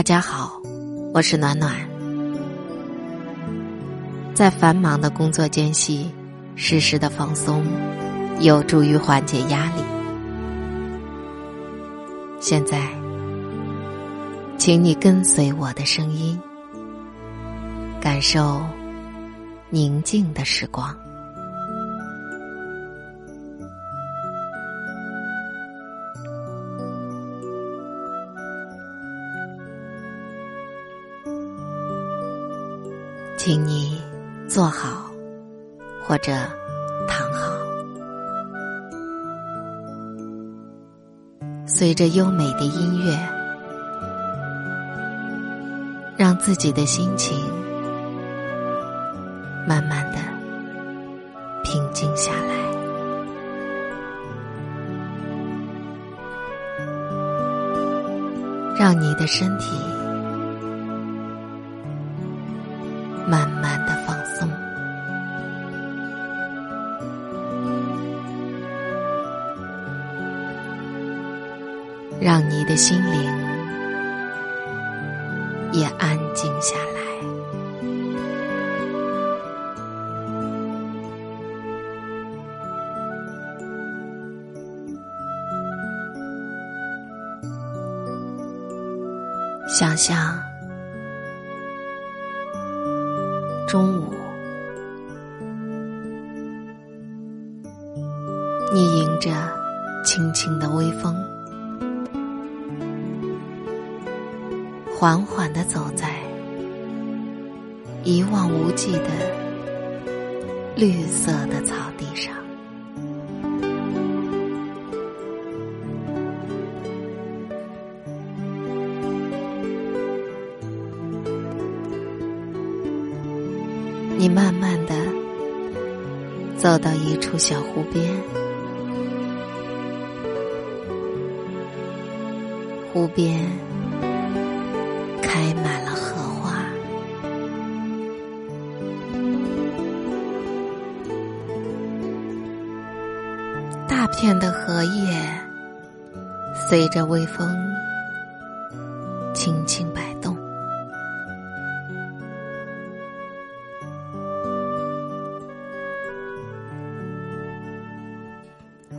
大家好，我是暖暖。在繁忙的工作间隙，适时的放松，有助于缓解压力。现在，请你跟随我的声音，感受宁静的时光。请你坐好，或者躺好，随着优美的音乐，让自己的心情慢慢的平静下来，让你的身体。让你的心灵也安静下来。想象。中午，你迎着轻轻的微风，缓缓的走在一望无际的绿色的草地上，你慢慢的走到一处小湖边，湖边开满了荷花，大片的荷叶随着微风轻轻摆动。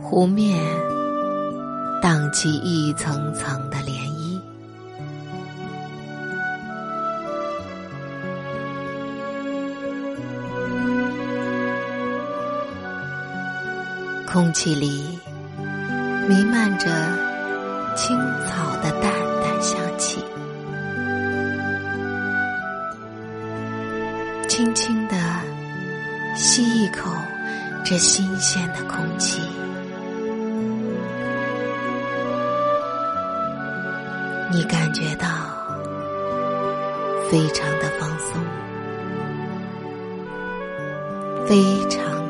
湖面荡起一层层的涟漪，空气里弥漫着青草的淡淡香气，轻轻的吸一口这新鲜的空气。你感觉到非常的放松，非常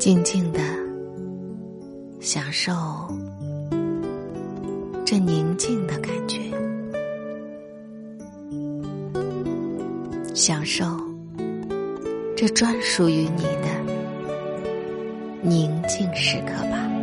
静静的享受这宁静的感觉，享受。这专属于你的宁静时刻吧。